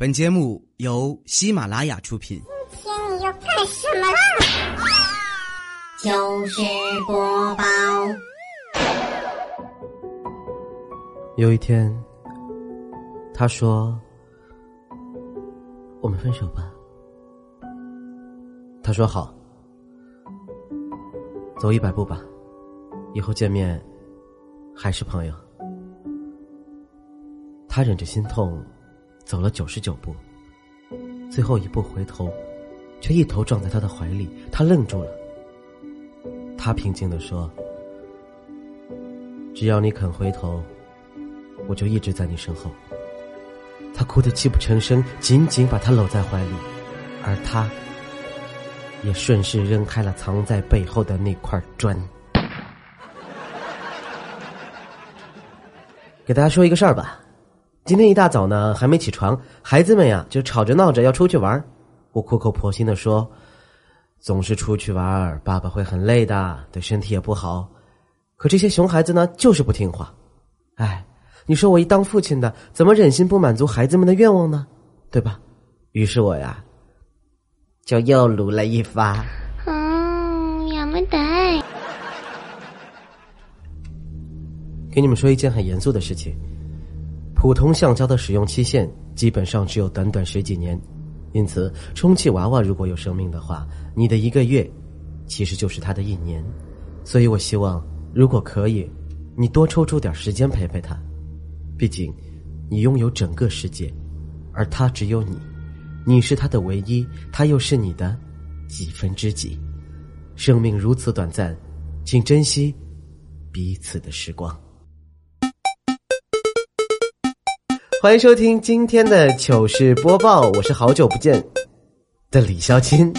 本节目由喜马拉雅出品。今天你要干什么啦？就是播报。有一天，他说：“我们分手吧。”他说：“好，走一百步吧，以后见面还是朋友。”他忍着心痛，走了九十九步，最后一步回头，却一头撞在他的怀里，他愣住了。他平静的说：“只要你肯回头，我就一直在你身后。”他哭得泣不成声，紧紧把他搂在怀里，而他也顺势扔开了藏在背后的那块砖。给大家说一个事儿吧。今天一大早呢，还没起床，孩子们呀就吵着闹着要出去玩我苦口婆心的说：“总是出去玩爸爸会很累的，对身体也不好。”可这些熊孩子呢，就是不听话。哎，你说我一当父亲的，怎么忍心不满足孩子们的愿望呢？对吧？于是我呀，就又撸了一发。嗯，やめたい。给你们说一件很严肃的事情。 普通橡胶的使用期限基本上只有短短十几年，因此充气娃娃如果有生命的话，你的一个月其实就是它的一年。所以我希望，如果可以，你多抽出点时间陪陪它。毕竟，你拥有整个世界，而他只有你，你是他的唯一，他又是你的几分之几。生命如此短暂，请珍惜彼此的时光。欢迎收听今天的糗事播报，我是好久不见的李潇钦。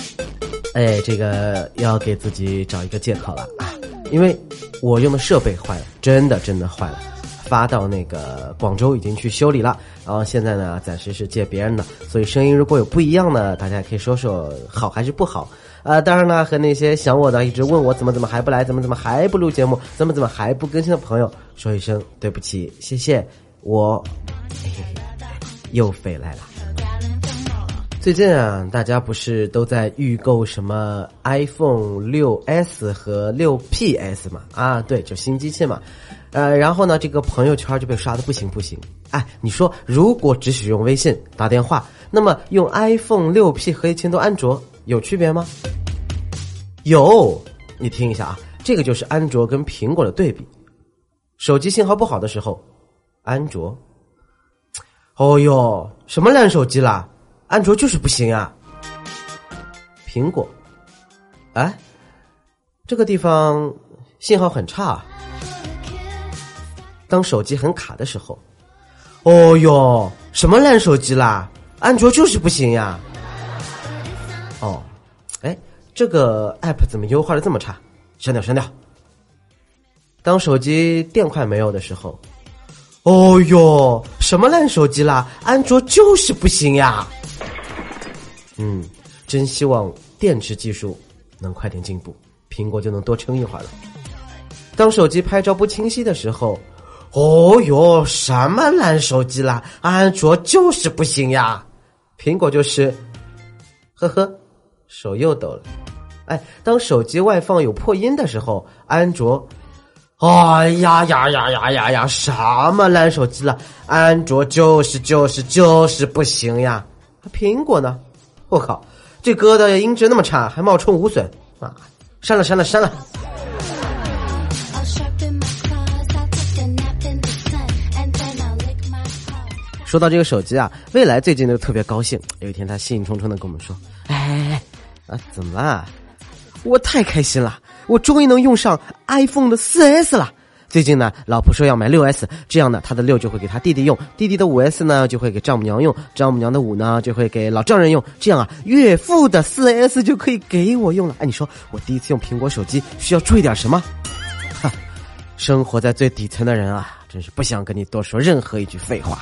哎，这个要给自己找一个借口了啊，因为我用的设备坏了，真的真的坏了，发到那个广州已经去修理了，然后现在呢暂时是借别人的，所以声音如果有不一样呢，大家也可以说说好还是不好啊。当然呢，和那些想我的一直问我怎么怎么还不来，怎么怎么还不录节目，怎么怎么还不更新的朋友，说一声对不起，谢谢我。又飞来了。最近啊，大家不是都在预购什么 iPhone 六 S 和六 PS 嘛？啊，对，就新机器嘛。呃，然后呢，这个朋友圈就被刷的不行不行。哎，你说如果只使用微信打电话，那么用 iPhone 六 P 和一千多安卓有区别吗？有，你听一下啊，这个就是安卓跟苹果的对比。手机信号不好的时候，安卓。哦哟，什么烂手机啦？安卓就是不行啊！苹果，哎，这个地方信号很差。当手机很卡的时候，哦哟，什么烂手机啦？安卓就是不行呀！哦，哎，这个 app 怎么优化的这么差？删掉，删掉。当手机电快没有的时候。哦哟，什么烂手机啦？安卓就是不行呀。嗯，真希望电池技术能快点进步，苹果就能多撑一会儿了。当手机拍照不清晰的时候，哦哟，什么烂手机啦？安卓就是不行呀。苹果就是，呵呵，手又抖了。哎，当手机外放有破音的时候，安卓。哎呀呀呀呀呀呀！什么烂手机了？安卓就是就是就是不行呀！苹果呢？我靠，这歌的音质那么差，还冒充无损啊！删了删了删了。说到这个手机啊，未来最近就特别高兴。有一天，他兴冲冲的跟我们说：“哎，啊，怎么了？我太开心了！”我终于能用上 iPhone 的四 S 了。最近呢，老婆说要买六 S，这样呢，她的六就会给她弟弟用，弟弟的五 S 呢就会给丈母娘用，丈母娘的五呢就会给老丈人用。这样啊，岳父的四 S 就可以给我用了。哎，你说我第一次用苹果手机需要注意点什么？哈，生活在最底层的人啊，真是不想跟你多说任何一句废话。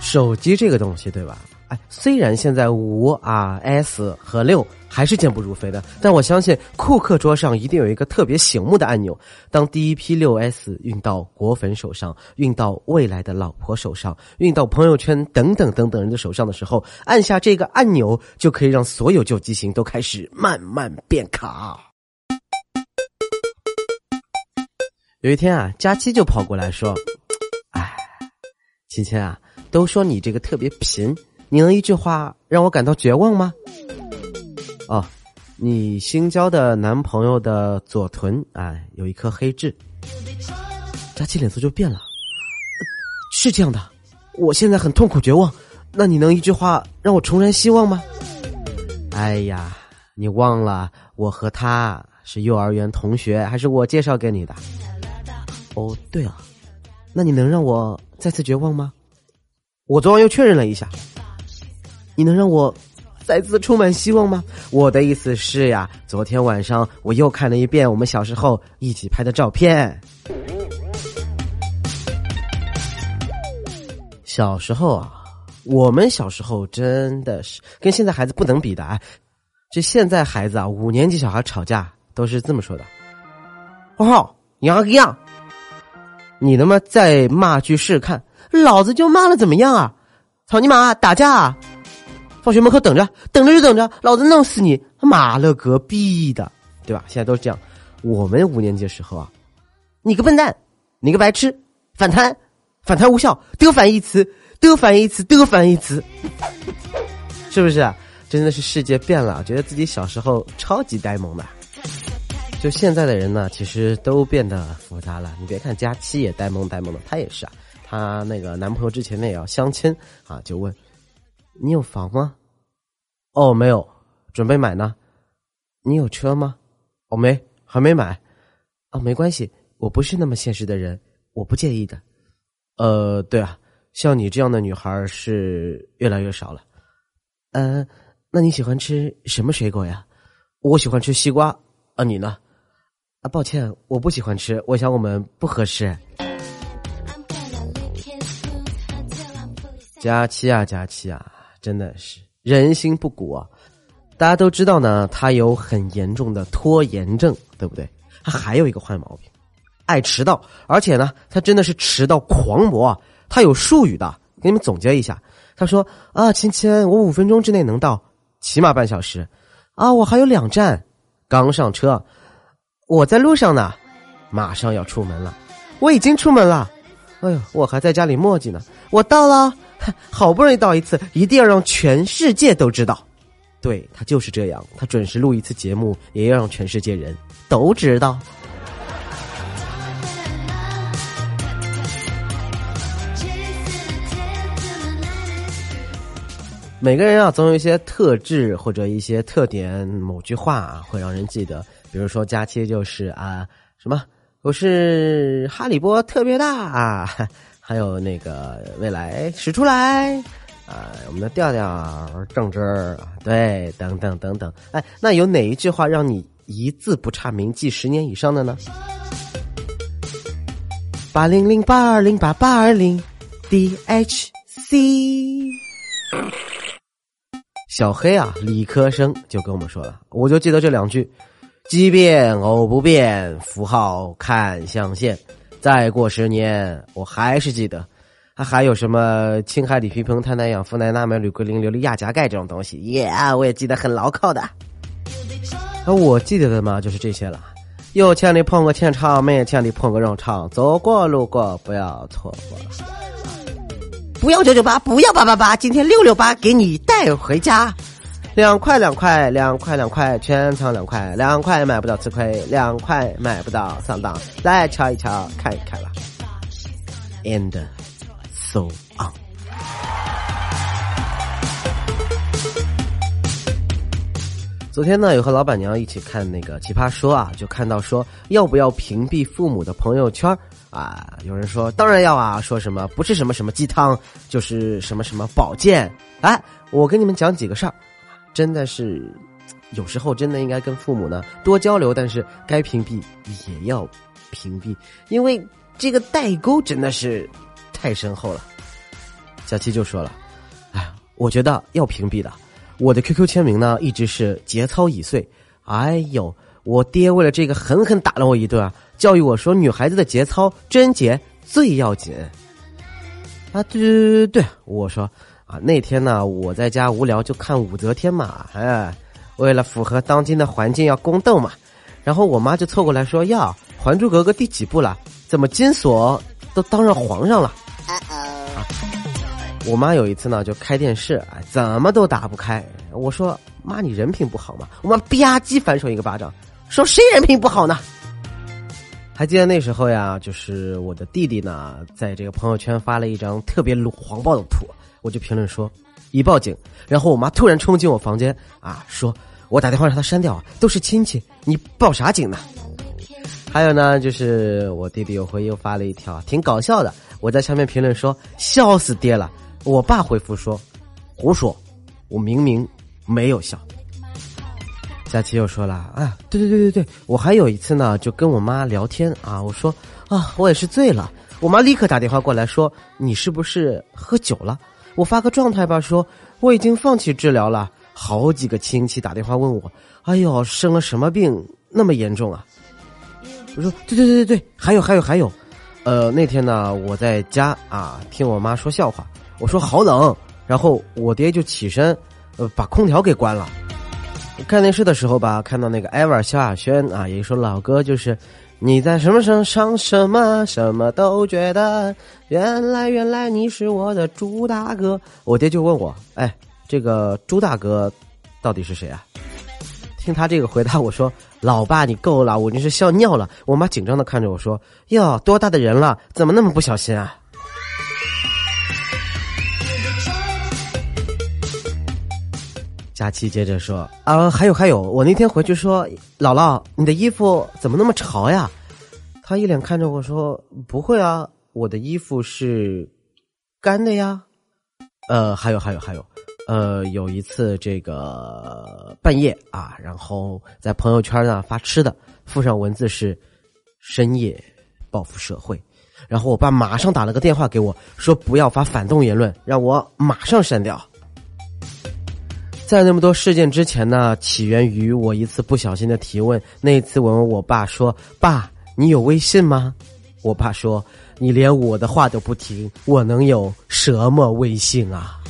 手机这个东西，对吧？哎，虽然现在五啊 S 和六还是健步如飞的，但我相信库克桌上一定有一个特别醒目的按钮。当第一批六 S 运到果粉手上，运到未来的老婆手上，运到朋友圈等等等等人的手上的时候，按下这个按钮，就可以让所有旧机型都开始慢慢变卡。有一天啊，佳期就跑过来说：“哎，芊芊啊，都说你这个特别贫，你能一句话让我感到绝望吗？”哦，你新交的男朋友的左臀哎有一颗黑痣，佳期脸色就变了。是这样的，我现在很痛苦绝望，那你能一句话让我重燃希望吗？哎呀，你忘了我和他是幼儿园同学，还是我介绍给你的？哦，对啊，那你能让我再次绝望吗？我昨晚又确认了一下，你能让我再次充满希望吗？我的意思是呀，昨天晚上我又看了一遍我们小时候一起拍的照片。小时候啊，我们小时候真的是跟现在孩子不能比的啊！这现在孩子啊，五年级小孩吵架都是这么说的：“花浩，你个样。”你他妈再骂句试试看，老子就骂了怎么样啊？操你妈！打架！啊！放学门口等着，等着就等着，老子弄死你！妈了个逼的，对吧？现在都是这样。我们五年级的时候啊，你个笨蛋，你个白痴，反弹，反弹无效，得反义词，得反义词，得反义词，是不是？真的是世界变了，觉得自己小时候超级呆萌的。就现在的人呢，其实都变得复杂了。你别看佳期也呆萌呆萌的，她也是啊。她那个男朋友之前呢也要相亲啊，就问你有房吗？哦，没有，准备买呢。你有车吗？哦，没，还没买。哦，没关系，我不是那么现实的人，我不介意的。呃，对啊，像你这样的女孩是越来越少了。嗯，那你喜欢吃什么水果呀？我喜欢吃西瓜。啊，你呢？啊，抱歉，我不喜欢吃。我想我们不合适。佳期啊，佳期啊，真的是人心不古啊！大家都知道呢，他有很严重的拖延症，对不对？他还有一个坏毛病，爱迟到，而且呢，他真的是迟到狂魔啊。他有术语的，给你们总结一下。他说：“啊，亲亲，我五分钟之内能到，起码半小时。啊，我还有两站，刚上车。”我在路上呢，马上要出门了，我已经出门了。哎呦，我还在家里磨叽呢。我到了，好不容易到一次，一定要让全世界都知道。对他就是这样，他准时录一次节目，也要让全世界人都知道。每个人啊，总有一些特质或者一些特点，某句话啊，会让人记得。比如说，佳期就是啊，什么我是哈利波特别大啊，还有那个未来使出来啊，我们的调调正直对，等等等等。哎，那有哪一句话让你一字不差铭记十年以上的呢？八零零八二零八八二零 D H C，小黑啊，理科生就跟我们说了，我就记得这两句。奇变偶不变，符号看象限。再过十年，我还是记得。还还有什么氢氦锂铍硼碳氮氧氟氖钠镁铝硅磷硫氯亚钾钙这种东西？耶，我也记得很牢靠的。而我记得的嘛，就是这些了。有钱的捧个钱场，没钱的捧个肉场。走过路过，不要错过了。不要九九八，不要八八八，今天六六八给你带回家。两块两块两块两块，全场两块两块买不到吃亏，两块买不到上当，来瞧一瞧，看一看吧。And so on。昨天呢，有和老板娘一起看那个《奇葩说》啊，就看到说要不要屏蔽父母的朋友圈啊？有人说当然要啊，说什么不是什么什么鸡汤，就是什么什么保健。哎，我跟你们讲几个事儿。真的是，有时候真的应该跟父母呢多交流，但是该屏蔽也要屏蔽，因为这个代沟真的是太深厚了。小七就说了：“哎，我觉得要屏蔽的。我的 QQ 签名呢，一直是节操已碎。哎呦，我爹为了这个狠狠打了我一顿啊，教育我说女孩子的节操贞洁最要紧。啊，对对对对对，我说啊，那天呢，我在家无聊就看武则天嘛，哎，为了符合当今的环境要宫斗嘛，然后我妈就凑过来说：“呀，《还珠格格》第几部了？怎么金锁都当上皇上了？”啊，我妈有一次呢，就开电视，哎，怎么都打不开。我说：“妈，你人品不好吗？”我妈吧唧反手一个巴掌，说：“谁人品不好呢？”还记得那时候呀，就是我的弟弟呢，在这个朋友圈发了一张特别黄暴的图，我就评论说：“已报警。”然后我妈突然冲进我房间啊，说：“我打电话让他删掉，都是亲戚，你报啥警呢？”还有呢，就是我弟弟有回又发了一条挺搞笑的，我在下面评论说：“笑死爹了。”我爸回复说：“胡说，我明明没有笑。”佳琪又说了啊，对对对对对，我还有一次呢，就跟我妈聊天啊，我说啊，我也是醉了，我妈立刻打电话过来说，你是不是喝酒了？我发个状态吧，说我已经放弃治疗了。好几个亲戚打电话问我，哎呦，生了什么病那么严重啊？我说对对对对对，还有还有还有，呃，那天呢，我在家啊，听我妈说笑话，我说好冷，然后我爹就起身，呃，把空调给关了。看电视的时候吧，看到那个艾尔萧亚轩啊，也说老哥，就是你在什么身上什么什么都觉得，原来原来你是我的猪大哥。我爹就问我，哎，这个猪大哥到底是谁啊？听他这个回答，我说老爸你够了，我真是笑尿了。我妈紧张的看着我说，哟，多大的人了，怎么那么不小心啊？佳琪接着说：“啊，还有还有，我那天回去说，姥姥，你的衣服怎么那么潮呀？”他一脸看着我说：“不会啊，我的衣服是干的呀。”呃，还有还有还有，呃，有一次这个半夜啊，然后在朋友圈呢发吃的，附上文字是“深夜报复社会”，然后我爸马上打了个电话给我说：“不要发反动言论，让我马上删掉。”在那么多事件之前呢，起源于我一次不小心的提问。那一次我问我爸说：“爸，你有微信吗？”我爸说：“你连我的话都不听，我能有什么微信啊？”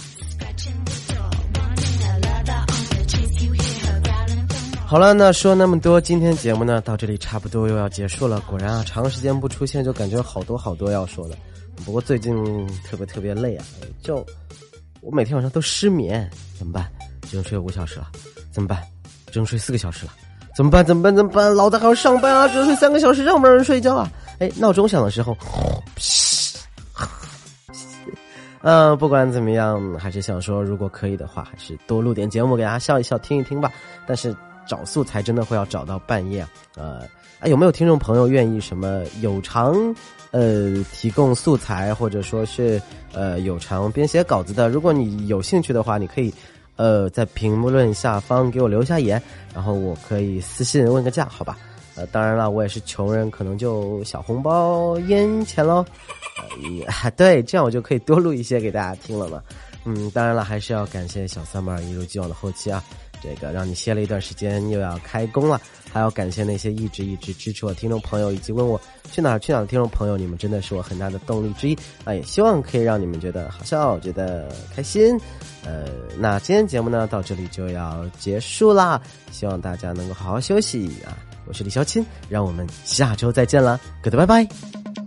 好了，那说那么多，今天节目呢到这里差不多又要结束了。果然啊，长时间不出现就感觉好多好多要说的。不过最近特别特别累啊，就我每天晚上都失眠，怎么办？只能睡五小时了，怎么办？只能睡四个小时了，怎么办？怎么办？怎么办？老子还要上班啊！只能睡三个小时，让不让人睡觉啊？哎，闹钟响的时候，嗯，不管怎么样，还是想说，如果可以的话，还是多录点节目给大家笑一笑、听一听吧。但是找素材真的会要找到半夜啊！呃，啊，有没有听众朋友愿意什么有偿呃提供素材，或者说是呃有偿编写稿子的？如果你有兴趣的话，你可以。呃，在评论下方给我留下言，然后我可以私信问个价，好吧？呃，当然了，我也是穷人，可能就小红包烟钱喽。呃，对，这样我就可以多录一些给大家听了嘛。嗯，当然了，还是要感谢小三妹一如既往的后期啊。这个让你歇了一段时间，又要开工了，还要感谢那些一直一直支持我听众朋友，以及问我去哪儿去哪儿的听众朋友，你们真的是我很大的动力之一啊！也希望可以让你们觉得好笑，觉得开心。呃，那今天节目呢到这里就要结束啦，希望大家能够好好休息啊！我是李潇青，让我们下周再见了，各位拜拜。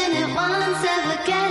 And it once ever again.